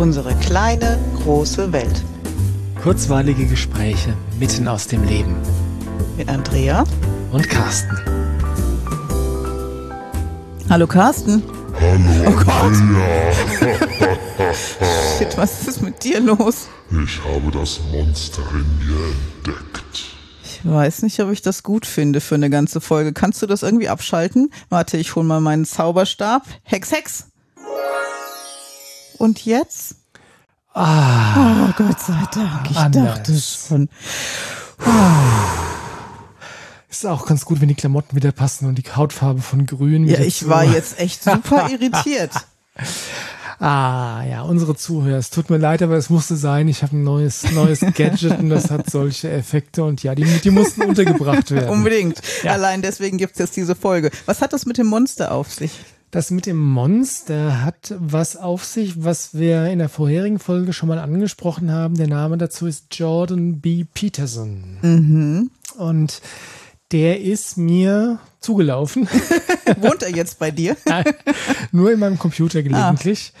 Unsere kleine, große Welt. Kurzweilige Gespräche mitten aus dem Leben. Mit Andrea und Carsten. Hallo Carsten. Hallo Oh Gott. Andrea. Shit, was ist mit dir los? Ich habe das Monster in mir entdeckt. Ich weiß nicht, ob ich das gut finde für eine ganze Folge. Kannst du das irgendwie abschalten? Warte, ich hol mal meinen Zauberstab. Hex, Hex. Und jetzt? Ah, Oh Gott sei Dank. Ich Anders. dachte schon. ist auch ganz gut, wenn die Klamotten wieder passen und die Hautfarbe von grün. Ja, ich war jetzt echt super irritiert. Ah, ja, unsere Zuhörer. Es tut mir leid, aber es musste sein. Ich habe ein neues, neues Gadget und das hat solche Effekte und ja, die, die mussten untergebracht werden. Unbedingt. Ja. Allein deswegen gibt's jetzt diese Folge. Was hat das mit dem Monster auf sich? Das mit dem Monster hat was auf sich, was wir in der vorherigen Folge schon mal angesprochen haben. Der Name dazu ist Jordan B. Peterson. Mhm. Und der ist mir zugelaufen, Wohnt er jetzt bei dir? nur in meinem Computer gelegentlich.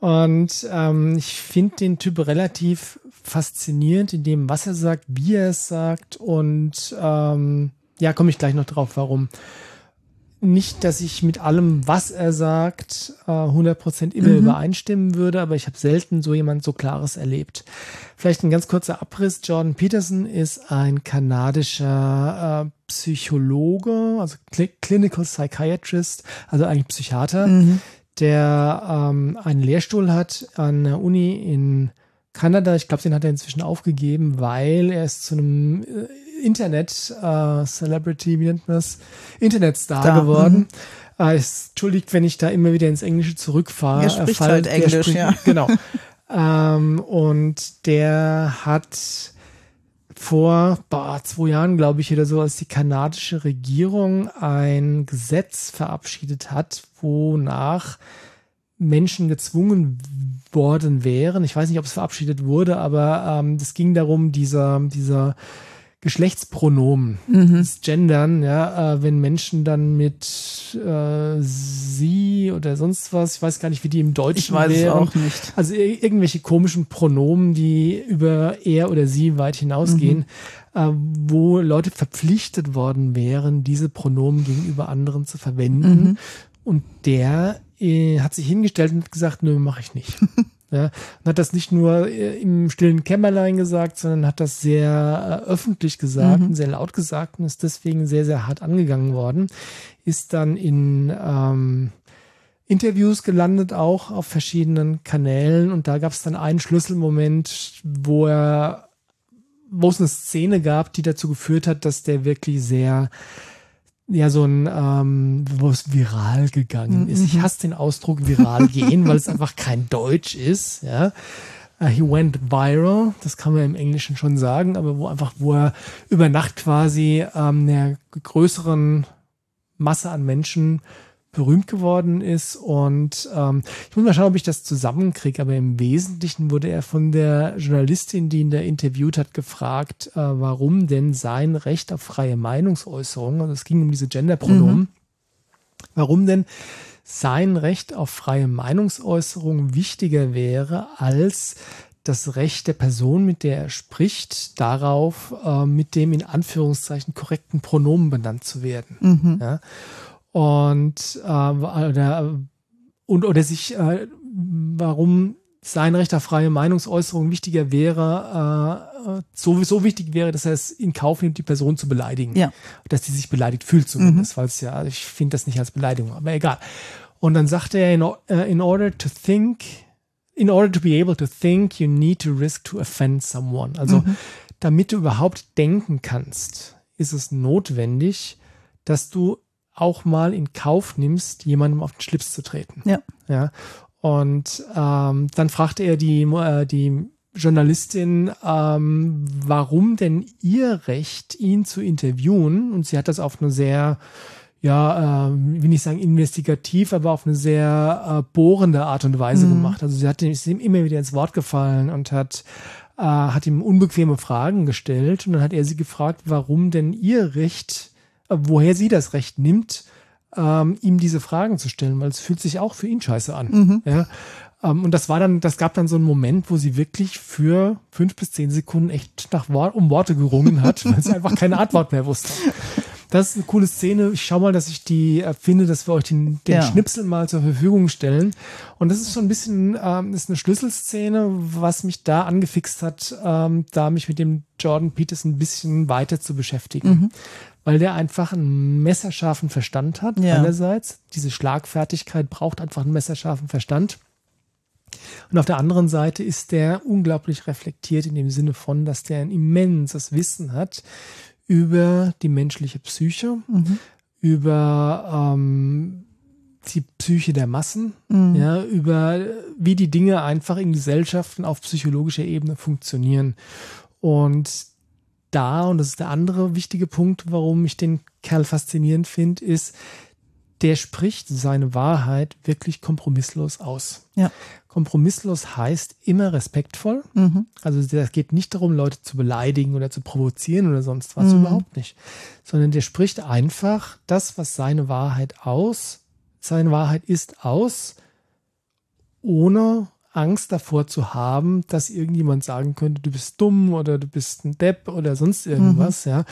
Und ähm, ich finde den Typ relativ faszinierend in dem, was er sagt, wie er es sagt. Und ähm, ja, komme ich gleich noch drauf, warum. Nicht, dass ich mit allem, was er sagt, äh, 100% immer übereinstimmen würde, aber ich habe selten so jemand so Klares erlebt. Vielleicht ein ganz kurzer Abriss. Jordan Peterson ist ein kanadischer äh, Psychologe, also Cl Clinical Psychiatrist, also eigentlich Psychiater, der ähm, einen Lehrstuhl hat an der Uni in Kanada. Ich glaube, den hat er inzwischen aufgegeben, weil er ist zu einem äh, Internet-Celebrity, wie nennt man das? Internet-Star Star, geworden. Äh, es entschuldigt, wenn ich da immer wieder ins Englische zurückfahre. Er spricht Fall- halt Englisch, ja. Genau. ähm, und der hat vor boah, zwei Jahren, glaube ich, oder so, als die kanadische Regierung ein Gesetz verabschiedet hat, wonach Menschen gezwungen worden wären. Ich weiß nicht, ob es verabschiedet wurde, aber ähm, das ging darum, dieser, dieser Geschlechtspronomen, das Gendern, ja, äh, wenn Menschen dann mit äh, sie oder sonst was, ich weiß gar nicht, wie die im Deutschen Ich weiß es wären. auch nicht. Also ir- irgendwelche komischen Pronomen, die über er oder sie weit hinausgehen, äh, wo Leute verpflichtet worden wären, diese Pronomen gegenüber anderen zu verwenden. Und der äh, hat sich hingestellt und gesagt, nö, mache ich nicht. ja, und hat das nicht nur äh, im stillen Kämmerlein gesagt, sondern hat das sehr äh, öffentlich gesagt und sehr laut gesagt und ist deswegen sehr, sehr hart angegangen worden. Ist dann in ähm, Interviews gelandet, auch auf verschiedenen Kanälen. Und da gab es dann einen Schlüsselmoment, wo er, wo es eine Szene gab, die dazu geführt hat, dass der wirklich sehr, ja, so ein, ähm, wo es viral gegangen ist. Ich hasse den Ausdruck viral gehen, weil es einfach kein Deutsch ist, ja. Uh, he went viral, das kann man im Englischen schon sagen, aber wo einfach, wo er über Nacht quasi ähm, einer größeren Masse an Menschen berühmt geworden ist. Und ähm, ich muss mal schauen, ob ich das zusammenkriege. Aber im Wesentlichen wurde er von der Journalistin, die ihn da interviewt hat, gefragt, äh, warum denn sein Recht auf freie Meinungsäußerung, also es ging um diese Genderpronomen, warum denn sein Recht auf freie Meinungsäußerung wichtiger wäre als das Recht der Person, mit der er spricht, darauf, äh, mit dem in Anführungszeichen korrekten Pronomen benannt zu werden. Ja? Und, äh, oder, und oder sich, äh, warum sein Recht auf freie Meinungsäußerung wichtiger wäre, äh, so, so wichtig wäre, dass er es in Kauf nimmt, die Person zu beleidigen. Ja. Dass sie sich beleidigt fühlt zumindest, weil es ja, also ich finde das nicht als Beleidigung, aber egal. Und dann sagte er, in, äh, in order to think, in order to be able to think, you need to risk to offend someone. Also, damit du überhaupt denken kannst, ist es notwendig, dass du auch mal in Kauf nimmst, jemandem auf den Schlips zu treten. Ja. Ja. Und ähm, dann fragte er die, äh, die Journalistin, ähm, warum denn ihr Recht, ihn zu interviewen? Und sie hat das auf eine sehr, ja, ähm, will nicht sagen investigativ, aber auf eine sehr äh, bohrende Art und Weise gemacht. Also sie hat ihm, ist ihm immer wieder ins Wort gefallen und hat äh, hat ihm unbequeme Fragen gestellt und dann hat er sie gefragt, warum denn ihr Recht, äh, woher sie das Recht nimmt, ähm, ihm diese Fragen zu stellen, weil es fühlt sich auch für ihn scheiße an. Ja? Ähm, und das war dann, das gab dann so einen Moment, wo sie wirklich für fünf bis zehn Sekunden echt nach Wort, um Worte gerungen hat, weil sie einfach keine Antwort mehr wusste. Das ist eine coole Szene. Ich schau mal, dass ich die äh, finde, dass wir euch den, den Ja. Schnipsel mal zur Verfügung stellen. Und das ist so ein bisschen, ähm, ist eine Schlüsselszene, was mich da angefixt hat, ähm, da mich mit dem Jordan Peters ein bisschen weiter zu beschäftigen. Mhm. Weil der einfach einen messerscharfen Verstand hat, Ja. einerseits. Diese Schlagfertigkeit braucht einfach einen messerscharfen Verstand. Und auf der anderen Seite ist der unglaublich reflektiert in dem Sinne von, dass der ein immenses Wissen hat über die menschliche Psyche, über ähm, die Psyche der Massen, ja, über wie die Dinge einfach in Gesellschaften auf psychologischer Ebene funktionieren. Und da, und das ist der andere wichtige Punkt, warum ich den Kerl faszinierend finde, ist, der spricht seine Wahrheit wirklich kompromisslos aus. Ja. Kompromisslos heißt immer respektvoll. Mhm. Also es geht nicht darum, Leute zu beleidigen oder zu provozieren oder sonst was, überhaupt nicht. Sondern der spricht einfach das, was seine Wahrheit aus, seine Wahrheit ist aus, ohne Angst davor zu haben, dass irgendjemand sagen könnte, du bist dumm oder du bist ein Depp oder sonst irgendwas, ja.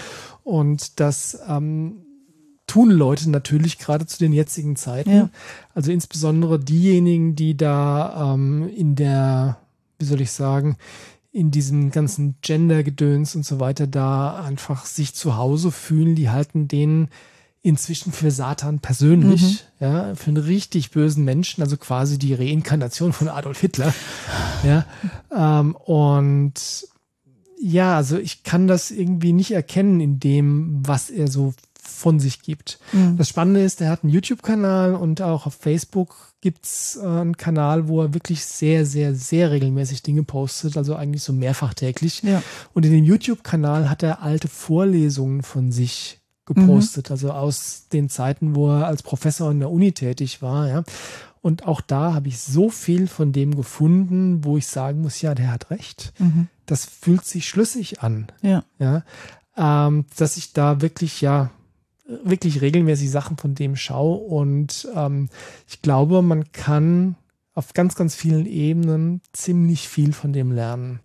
Und das ähm, tun Leute natürlich gerade zu den jetzigen Zeiten. Ja. Also insbesondere diejenigen, die da ähm, in der, wie soll ich sagen, in diesem ganzen Gender-Gedöns und so weiter da einfach sich zu Hause fühlen, die halten den inzwischen für Satan persönlich, ja, für einen richtig bösen Menschen, also quasi die Reinkarnation von Adolf Hitler, ja, ähm, und ja, also ich kann das irgendwie nicht erkennen in dem, was er so von sich gibt. Das Spannende ist, er hat einen YouTube-Kanal und auch auf Facebook gibt's äh, einen Kanal, wo er wirklich sehr, sehr, sehr regelmäßig Dinge postet, also eigentlich so mehrfach täglich. Ja. Und in dem YouTube-Kanal hat er alte Vorlesungen von sich gepostet, also aus den Zeiten, wo er als Professor in der Uni tätig war, ja. Und auch da habe ich so viel von dem gefunden, wo ich sagen muss, ja, der hat recht. Das fühlt sich schlüssig an Ja. ja, ähm, dass ich da wirklich, ja, wirklich regelmäßig Sachen von dem schaue und ähm, ich glaube, man kann auf ganz, ganz vielen Ebenen ziemlich viel von dem lernen.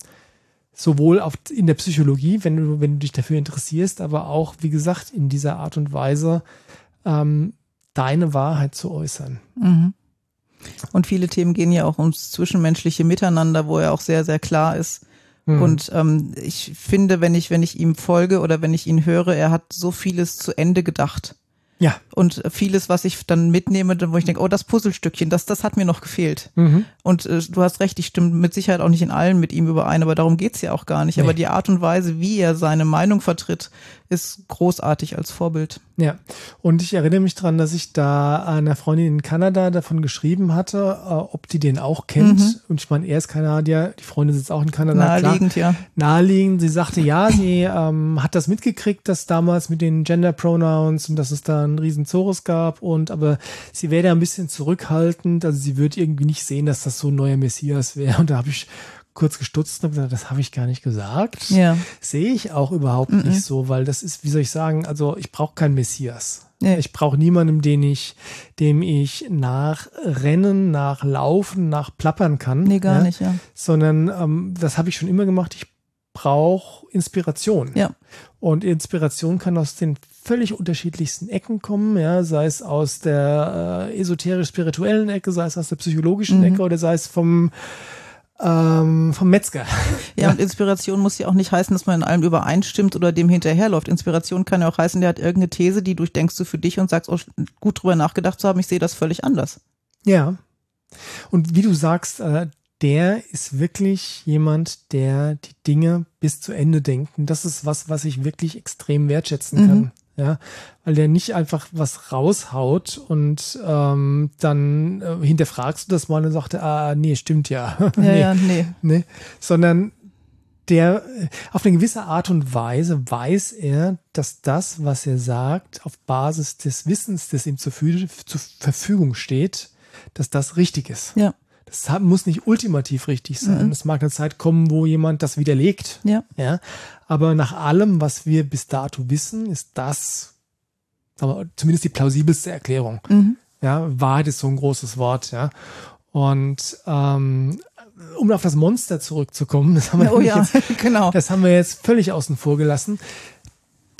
Sowohl auf, in der Psychologie, wenn du, wenn du dich dafür interessierst, aber auch, wie gesagt, in dieser Art und Weise, ähm, deine Wahrheit zu äußern. Und viele Themen gehen ja auch ums zwischenmenschliche Miteinander, wo er auch sehr, sehr klar ist. Und ähm, ich finde, wenn ich, wenn ich ihm folge oder wenn ich ihn höre, er hat so vieles zu Ende gedacht. Ja, Und vieles, was ich dann mitnehme, wo ich denke, oh, das Puzzlestückchen, das, das hat mir noch gefehlt. Und äh, du hast recht, ich stimme mit Sicherheit auch nicht in allen mit ihm überein, aber darum geht's ja auch gar nicht. Nee. Aber die Art und Weise, wie er seine Meinung vertritt, ist großartig als Vorbild. Ja, und ich erinnere mich dran, dass ich da einer Freundin in Kanada davon geschrieben hatte, äh, ob die den auch kennt. Und ich meine, er ist Kanadier, die Freundin sitzt auch in Kanada. Naheliegend, klar. ja. Naheliegend. Sie sagte, ja, sie ähm, hat das mitgekriegt, dass damals mit den Gender Pronouns und dass es da einen riesen Zorus gab und aber sie wäre da ein bisschen zurückhaltend. Also sie würde irgendwie nicht sehen, dass das so ein neuer Messias wäre. Und da habe ich kurz gestutzt und gesagt, das habe ich gar nicht gesagt. Ja. Sehe ich auch überhaupt nicht so, weil das ist, wie soll ich sagen, also ich brauche keinen Messias. Nee. Ich brauche niemanden, den ich, dem ich nachrennen, nachlaufen, nachplappern kann. Nee, gar nicht, ja. Sondern ähm, das habe ich schon immer gemacht. Ich brauche Inspiration. Ja. Und Inspiration kann aus den völlig unterschiedlichsten Ecken kommen, ja, sei es aus der äh, esoterisch-spirituellen Ecke, sei es aus der psychologischen Mhm. Ecke oder sei es vom ähm, vom Metzger. Ja, und Inspiration muss ja auch nicht heißen, dass man in allem übereinstimmt oder dem hinterherläuft. Inspiration kann ja auch heißen, der hat irgendeine These, die durchdenkst du für dich und sagst, oh, gut drüber nachgedacht zu haben, ich sehe das völlig anders. Ja. Und wie du sagst, äh, der ist wirklich jemand, der die Dinge bis zu Ende denkt. Und das ist was, was ich wirklich extrem wertschätzen kann. Ja, weil der nicht einfach was raushaut und ähm, dann äh, hinterfragst du das mal und sagt, ah, nee, stimmt ja. Ja, nee, ja, nee. nee. Sondern der äh, auf eine gewisse Art und Weise weiß er, dass das, was er sagt, auf Basis des Wissens, das ihm zur Verfügung steht, dass das richtig ist. Ja, Das muss nicht ultimativ richtig sein. Es mag eine Zeit kommen, wo jemand das widerlegt. ja, Ja, aber nach allem, was wir bis dato wissen, ist das wir, zumindest die plausibelste Erklärung. Ja, Wahrheit ist so ein großes Wort, ja. Und ähm, um auf das Monster zurückzukommen, das haben wir, Oh ja, jetzt, genau. das haben wir jetzt völlig außen vor gelassen.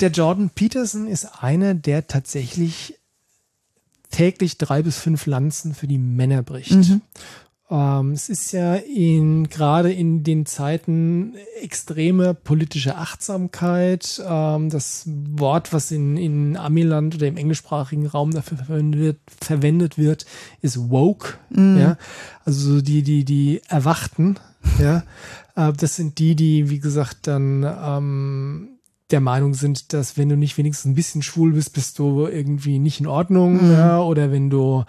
Der Jordan Peterson ist einer, der tatsächlich täglich drei bis fünf Lanzen für die Männer bricht. Ähm, es ist ja in, gerade in den Zeiten extreme politische Achtsamkeit. Ähm, das Wort, was in, in Amiland oder im englischsprachigen Raum dafür verwendet wird, verwendet wird ist woke. Ja? Also die, die, die Erwachten. Ja? Äh, das sind die, die, wie gesagt, dann ähm, der Meinung sind, dass wenn du nicht wenigstens ein bisschen schwul bist, bist du irgendwie nicht in Ordnung, ja, oder wenn du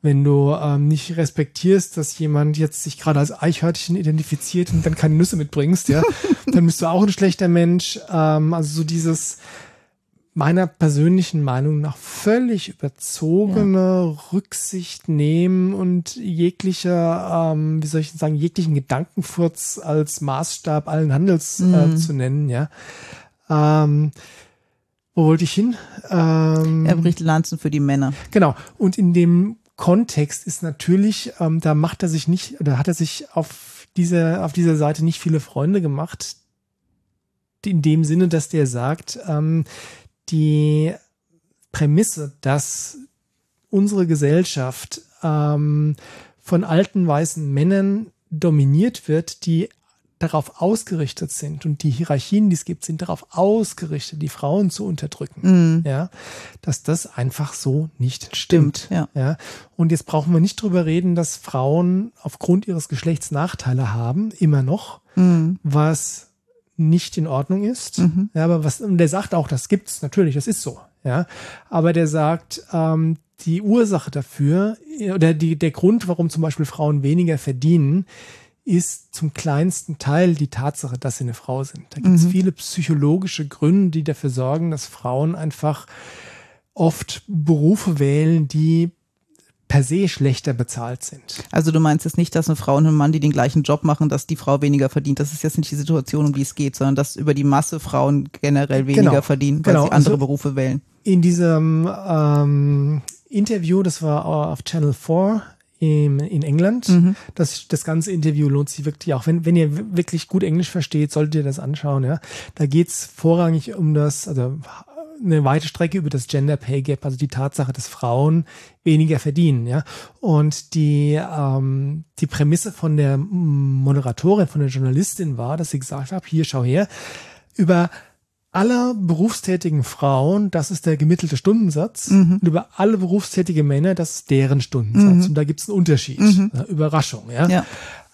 wenn du ähm, nicht respektierst, dass jemand jetzt sich gerade als Eichhörnchen identifiziert und dann keine Nüsse mitbringst, ja, dann bist du auch ein schlechter Mensch. Ähm, also so dieses meiner persönlichen Meinung nach völlig überzogene Rücksicht nehmen und jeglicher, ähm, wie soll ich sagen, jeglichen Gedankenfurz als Maßstab allen Handels äh, zu nennen, ja. Ähm, wo wollte ich hin? Ähm, Er bricht Lanzen für die Männer. Genau. Und in dem Kontext ist natürlich, ähm, da macht er sich nicht, oder hat er sich auf dieser, auf dieser Seite nicht viele Freunde gemacht. In dem Sinne, dass der sagt, ähm, die Prämisse, dass unsere Gesellschaft ähm, von alten weißen Männern dominiert wird, die darauf ausgerichtet sind und die Hierarchien, die es gibt, sind darauf ausgerichtet, die Frauen zu unterdrücken. Ja, dass das einfach so nicht stimmt. ja. Ja, und jetzt brauchen wir nicht drüber reden, dass Frauen aufgrund ihres Geschlechts Nachteile haben, immer noch, was nicht in Ordnung ist. Ja, aber was, und der sagt auch, das gibt's natürlich, das ist so. Ja, aber der sagt, ähm, die Ursache dafür oder die, der Grund, warum zum Beispiel Frauen weniger verdienen, ist zum kleinsten Teil die Tatsache, dass sie eine Frau sind. Da gibt es viele psychologische Gründe, die dafür sorgen, dass Frauen einfach oft Berufe wählen, die per se schlechter bezahlt sind. Also du meinst jetzt nicht, dass eine Frau und ein Mann, die den gleichen Job machen, dass die Frau weniger verdient. Das ist jetzt nicht die Situation, um die es geht, sondern dass über die Masse Frauen generell weniger Genau. verdienen, weil Genau. sie andere Also- Berufe wählen. In diesem ähm, Interview, das war auf Channel 4 im, in England, das, das ganze Interview lohnt sich wirklich auch. Wenn, wenn ihr wirklich gut Englisch versteht, solltet ihr das anschauen. Ja? Da geht's vorrangig um das, also eine weite Strecke über das Gender Pay Gap, also die Tatsache, dass Frauen weniger verdienen. Ja? Und die, ähm, die Prämisse von der Moderatorin, von der Journalistin war, dass sie gesagt hat, hier, schau her, über aller berufstätigen Frauen, das ist der gemittelte Stundensatz. Und über alle berufstätige Männer, das ist deren Stundensatz. Und da gibt es einen Unterschied. Ja, Überraschung, ja. Ja.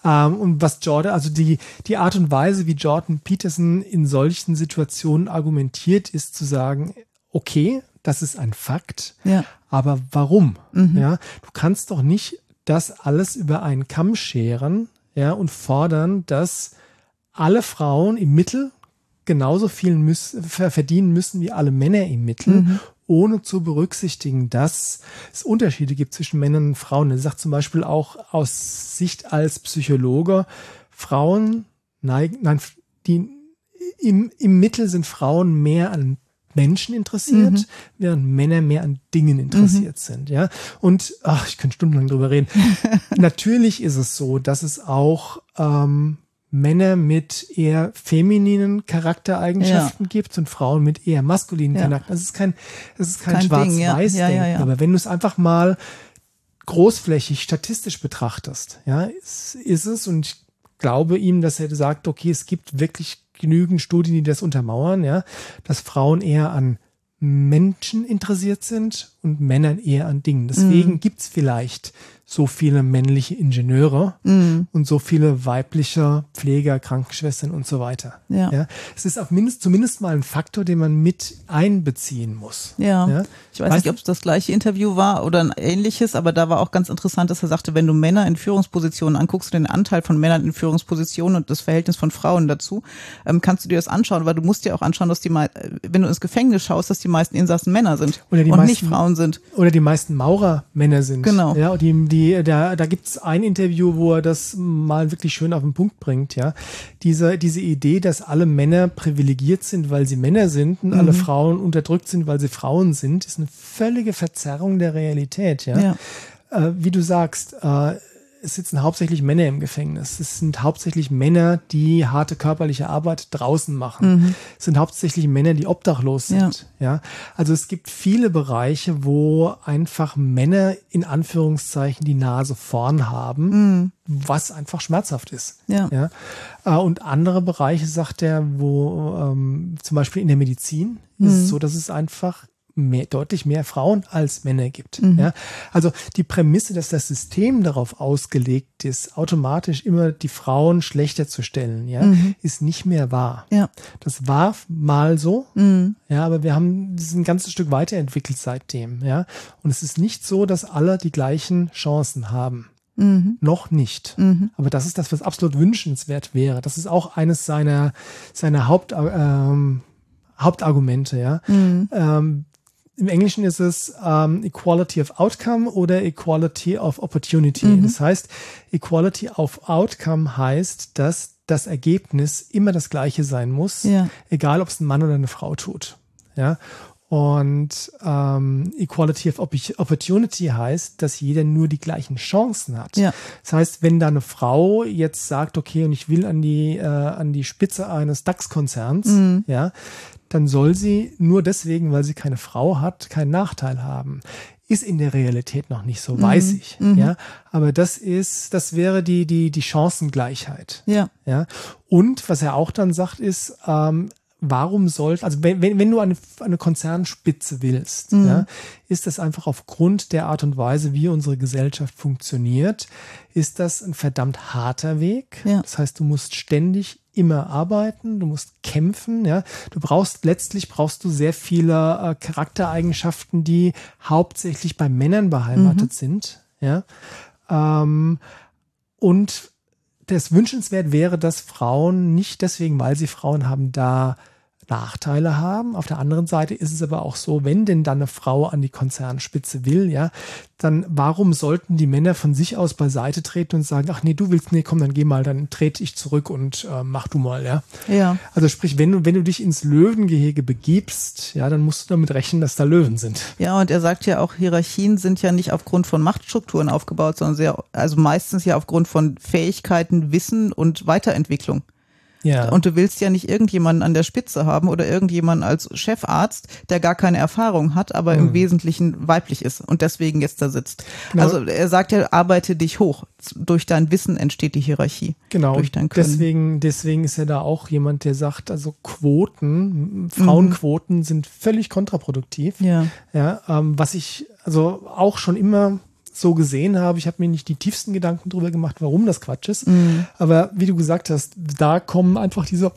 Ähm, und was Jordan, also die, die Art und Weise, wie Jordan Peterson in solchen Situationen argumentiert, ist zu sagen, okay, das ist ein Fakt, Ja. aber warum? Ja, du kannst doch nicht das alles über einen Kamm scheren, ja, und fordern, dass alle Frauen im Mittel genauso viel müssen, ver- verdienen müssen wie alle Männer im Mittel, ohne zu berücksichtigen, dass es Unterschiede gibt zwischen Männern und Frauen. Er sagt zum Beispiel auch aus Sicht als Psychologe, Frauen neigen, nein, die im, im Mittel sind Frauen mehr an Menschen interessiert, während Männer mehr an Dingen interessiert sind, ja. Und ach, ich könnte stundenlang drüber reden. Natürlich ist es so, dass es auch ähm, Männer mit eher femininen Charaktereigenschaften gibt und Frauen mit eher maskulinen Ja. Charakteren. Das ist kein, das ist kein, Kein Ding, ja. Ja, ja, ja. Aber wenn du es einfach mal großflächig statistisch betrachtest, ja, ist, ist es und ich glaube ihm, dass er sagt, okay, es gibt wirklich genügend Studien, die das untermauern, ja, dass Frauen eher an Menschen interessiert sind und Männern eher an Dingen. Deswegen Mhm. gibt's vielleicht so viele männliche Ingenieure Mhm. und so viele weibliche Pfleger, Krankenschwestern und so weiter. Ja. Ja, es ist auf mindest, zumindest mal ein Faktor, den man mit einbeziehen muss. Ja. Ja? Ich weiß Weißt nicht, ob es das gleiche Interview war oder ein ähnliches, aber da war auch ganz interessant, dass er sagte, wenn du Männer in Führungspositionen anguckst, den Anteil von Männern in Führungspositionen und das Verhältnis von Frauen dazu, ähm, kannst du dir das anschauen, weil du musst dir auch anschauen, dass die, äh, wenn du ins Gefängnis schaust, dass die meisten Insassen Männer sind Oder die und meisten- nicht Frauen sind. oder die meisten Maurermänner sind. Genau. Ja, und die, die, da, da gibt's ein Interview, wo er das mal wirklich schön auf den Punkt bringt, ja. Diese, diese Idee, dass alle Männer privilegiert sind, weil sie Männer sind und Mhm. alle Frauen unterdrückt sind, weil sie Frauen sind, ist eine völlige Verzerrung der Realität, ja. Ja. Äh, wie du sagst, äh, es sitzen hauptsächlich Männer im Gefängnis. Es sind hauptsächlich Männer, die harte körperliche Arbeit draußen machen. Mhm. Es sind hauptsächlich Männer, die obdachlos sind. Ja. ja. Also es gibt viele Bereiche, wo einfach Männer in Anführungszeichen die Nase vorn haben, mhm. was einfach schmerzhaft ist. Ja. ja. Äh, und andere Bereiche, sagt er, wo ähm, zum Beispiel in der Medizin mhm. ist es so, dass es einfach mehr, deutlich mehr Frauen als Männer gibt. Mhm. Ja? Also die Prämisse, dass das System darauf ausgelegt ist, automatisch immer die Frauen schlechter zu stellen, ja, mhm. ist nicht mehr wahr. Ja. Das war mal so, mhm. ja, aber wir haben das ein ganzes Stück weiterentwickelt seitdem, ja. Und es ist nicht so, dass alle die gleichen Chancen haben. Mhm. Noch nicht. Mhm. Aber das ist das, was absolut wünschenswert wäre. Das ist auch eines seiner, seiner Haupt, ähm, Hauptargumente, ja. Mhm. Ähm, im Englischen ist es ähm, Equality of Outcome oder Equality of Opportunity. Mhm. Das heißt, Equality of Outcome heißt, dass das Ergebnis immer das gleiche sein muss, ja. egal ob es ein Mann oder eine Frau tut. Ja. Und ähm, Equality of Opportunity heißt, dass jeder nur die gleichen Chancen hat. Ja. Das heißt, wenn da eine Frau jetzt sagt, okay, und ich will an die äh, an die Spitze eines DAX-Konzerns, mhm. ja, dann soll sie nur deswegen, weil sie keine Frau hat, keinen Nachteil haben. Ist in der Realität noch nicht so, mhm. weiß ich. Mhm. Ja, aber das ist, das wäre die die die Chancengleichheit. Ja. Ja. Und was er auch dann sagt, ist ähm, warum sollte, also wenn, wenn du eine, eine Konzernspitze willst, mhm. ja, ist das einfach aufgrund der Art und Weise, wie unsere Gesellschaft funktioniert, ist das ein verdammt harter Weg. Ja. Das heißt, du musst ständig immer arbeiten, du musst kämpfen, ja. Du brauchst, letztlich brauchst du sehr viele äh, Charaktereigenschaften, die hauptsächlich bei Männern beheimatet mhm. sind, ja. Ähm, und das wünschenswert wäre, dass Frauen nicht deswegen, weil sie Frauen haben, da Nachteile haben. Auf der anderen Seite ist es aber auch so, wenn denn dann eine Frau an die Konzernspitze will, ja, dann warum sollten die Männer von sich aus beiseite treten und sagen, ach nee, du willst, nee, komm, dann geh mal, dann trete ich zurück und äh, mach du mal, ja. Ja. Also sprich, wenn du, wenn du dich ins Löwengehege begibst, ja, dann musst du damit rechnen, dass da Löwen sind. Ja, und er sagt ja auch, Hierarchien sind ja nicht aufgrund von Machtstrukturen aufgebaut, sondern sehr, also meistens ja aufgrund von Fähigkeiten, Wissen und Weiterentwicklung. Ja. Und du willst ja nicht irgendjemanden an der Spitze haben oder irgendjemanden als Chefarzt, der gar keine Erfahrung hat, aber mhm. im Wesentlichen weiblich ist und deswegen jetzt da sitzt. Genau. Also er sagt ja, arbeite dich hoch. Durch dein Wissen entsteht die Hierarchie. Genau. Durch dein Können. Deswegen, deswegen ist er da auch jemand, der sagt, also Quoten, Frauenquoten mhm. sind völlig kontraproduktiv. Ja. Ja, ähm, was ich also auch schon immer so gesehen habe. Ich habe mir nicht die tiefsten Gedanken darüber gemacht, warum das Quatsch ist. Mhm. Aber wie du gesagt hast, da kommen einfach diese,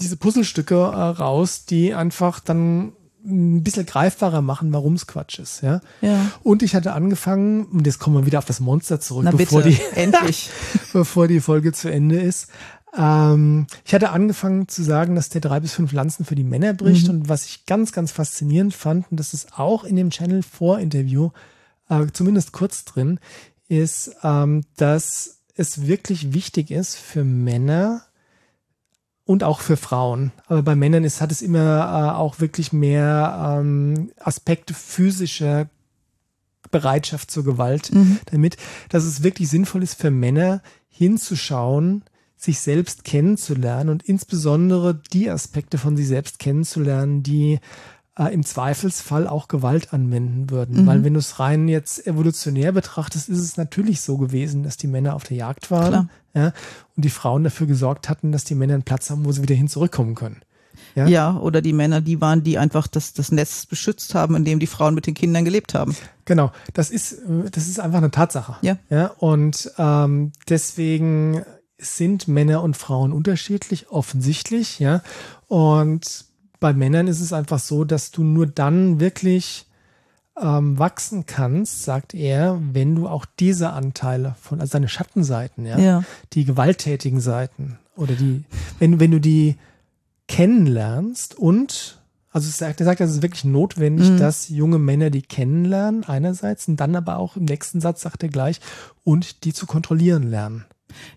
diese Puzzlestücke äh, raus, die einfach dann ein bisschen greifbarer machen, warum es Quatsch ist. Ja? ja. Und ich hatte angefangen, und jetzt kommen wir wieder auf das Monster zurück, Na bevor, bitte, die, endlich. bevor die Folge zu Ende ist. Ähm, ich hatte angefangen zu sagen, dass der drei bis fünf Lanzen für die Männer bricht. Mhm. Und was ich ganz, ganz faszinierend fand, und das ist auch in dem Channel Vor-Interview äh, zumindest kurz drin, ist, ähm, dass es wirklich wichtig ist für Männer und auch für Frauen. Aber bei Männern ist, hat es immer äh, auch wirklich mehr ähm, Aspekte physischer Bereitschaft zur Gewalt mhm. damit, dass es wirklich sinnvoll ist für Männer hinzuschauen, sich selbst kennenzulernen und insbesondere die Aspekte von sich selbst kennenzulernen, die äh, im Zweifelsfall auch Gewalt anwenden würden. Mhm. Weil wenn du es rein jetzt evolutionär betrachtest, ist es natürlich so gewesen, dass die Männer auf der Jagd waren ja, und die Frauen dafür gesorgt hatten, dass die Männer einen Platz haben, wo sie wieder hin zurückkommen können. Ja? ja, oder die Männer, die waren, die einfach das, das Nest beschützt haben, in dem die Frauen mit den Kindern gelebt haben. Genau, das ist, das ist einfach eine Tatsache. Ja. ja und ähm, deswegen sind Männer und Frauen unterschiedlich, offensichtlich, ja. Und bei Männern ist es einfach so, dass du nur dann wirklich ähm, wachsen kannst, sagt er, wenn du auch diese Anteile von, also deine Schattenseiten, ja, ja. die gewalttätigen Seiten oder die, wenn, wenn du die kennenlernst und also er sagt, er sagt, es ist wirklich notwendig, mhm. dass junge Männer die kennenlernen, einerseits, und dann aber auch im nächsten Satz sagt er gleich, und die zu kontrollieren lernen.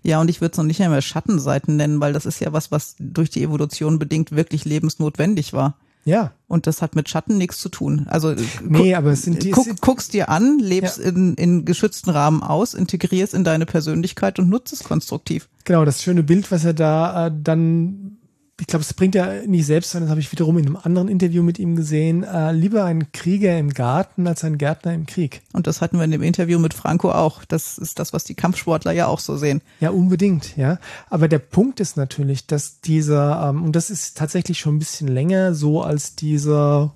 Ja, und ich würde es noch nicht einmal Schattenseiten nennen, weil das ist ja was, was durch die Evolution bedingt wirklich lebensnotwendig war. Ja. Und das hat mit Schatten nichts zu tun. Also nee, aber es sind die, guck, guckst dir an, lebst Ja. in, in geschützten Rahmen aus, integrierst in deine Persönlichkeit und nutzt es konstruktiv. Genau, das schöne Bild, was er da äh, dann, ich glaube, es bringt er nicht selbst, sondern das habe ich wiederum in einem anderen Interview mit ihm gesehen. Äh, lieber ein Krieger im Garten als ein Gärtner im Krieg. Und das hatten wir in dem Interview mit Franco auch. Das ist das, was die Kampfsportler ja auch so sehen. Ja, unbedingt, ja. Aber der Punkt ist natürlich, dass dieser, ähm, und das ist tatsächlich schon ein bisschen länger so als dieser,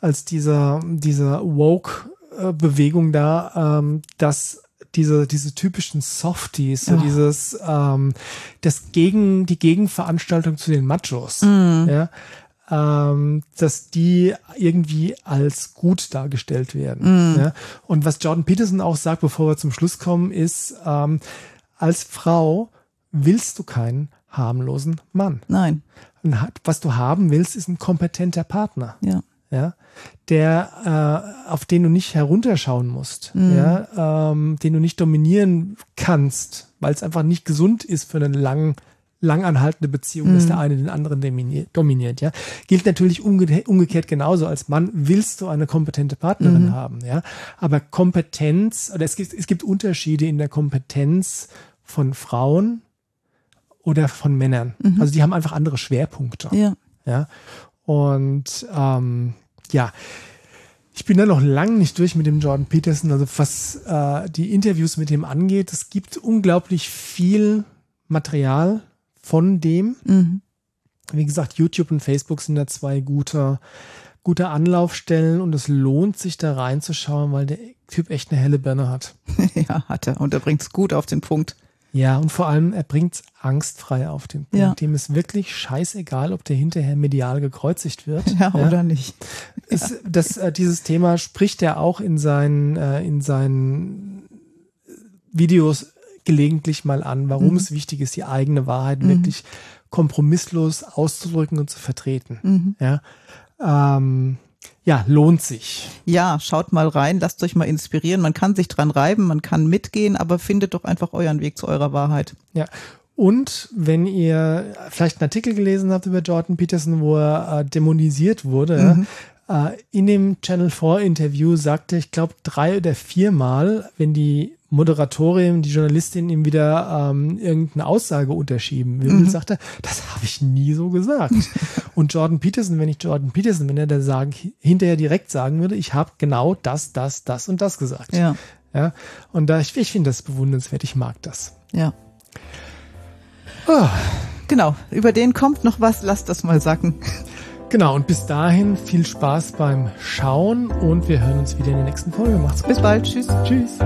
als dieser, dieser Woke-Bewegung da, ähm, dass diese, diese typischen Softies, so Ja. dieses, ähm, das gegen, die Gegenveranstaltung zu den Machos, ja, ähm, dass die irgendwie als gut dargestellt werden. Ja? Und was Jordan Peterson auch sagt, bevor wir zum Schluss kommen, ist, ähm, als Frau willst du keinen harmlosen Mann. Nein, Und Was du haben willst, ist ein kompetenter Partner, ja. Ja, der äh, auf den du nicht herunterschauen musst, ja, ähm, den du nicht dominieren kannst, weil es einfach nicht gesund ist für eine lang langanhaltende Beziehung, dass der eine den anderen dominiert, ja. Gilt natürlich umge umgekehrt genauso. Als Mann willst du eine kompetente Partnerin haben, ja. Aber Kompetenz, oder es gibt, es gibt Unterschiede in der Kompetenz von Frauen oder von Männern. Also die haben einfach andere Schwerpunkte. Ja. Ja. Und ähm, ja, ich bin da noch lang nicht durch mit dem Jordan Peterson, also was äh, die Interviews mit ihm angeht. Es gibt unglaublich viel Material von dem. Mhm. Wie gesagt, YouTube und Facebook sind da zwei gute, gute Anlaufstellen und es lohnt sich da reinzuschauen, weil der Typ echt eine helle Birne hat. ja, hat er. Und er bringt's gut auf den Punkt. Ja, und vor allem, er bringt's angstfrei auf den Punkt. Ja. Dem ist wirklich scheißegal, ob der hinterher medial gekreuzigt wird. Ja, oder nicht. Ist, das, äh, dieses Thema spricht er auch in seinen, äh, in seinen Videos gelegentlich mal an, warum Mhm. es wichtig ist, die eigene Wahrheit wirklich kompromisslos auszudrücken und zu vertreten. Mhm. Ja, ähm, ja, lohnt sich. Ja, schaut mal rein, lasst euch mal inspirieren. Man kann sich dran reiben, man kann mitgehen, aber findet doch einfach euren Weg zu eurer Wahrheit. Ja. Und wenn ihr vielleicht einen Artikel gelesen habt über Jordan Peterson, wo er äh, dämonisiert wurde, äh, in dem Channel 4 Interview sagte, ich glaube, drei oder viermal, wenn die Moderatorin, die Journalistin ihm wieder ähm, irgendeine Aussage unterschieben will, sagt er, das habe ich nie so gesagt. Und Jordan Peterson, wenn ich Jordan Peterson, wenn er da sagen, hinterher direkt sagen würde, ich habe genau das, das, das und das gesagt. Ja, Ja. Und da ich, ich finde das bewundernswert, ich mag das. ja. Ah. Genau, über den kommt noch was, lasst das mal sacken. Genau, und bis dahin viel Spaß beim Schauen und wir hören uns wieder in der nächsten Folge. Macht's gut. Bis bald, tschüss. Tschüss.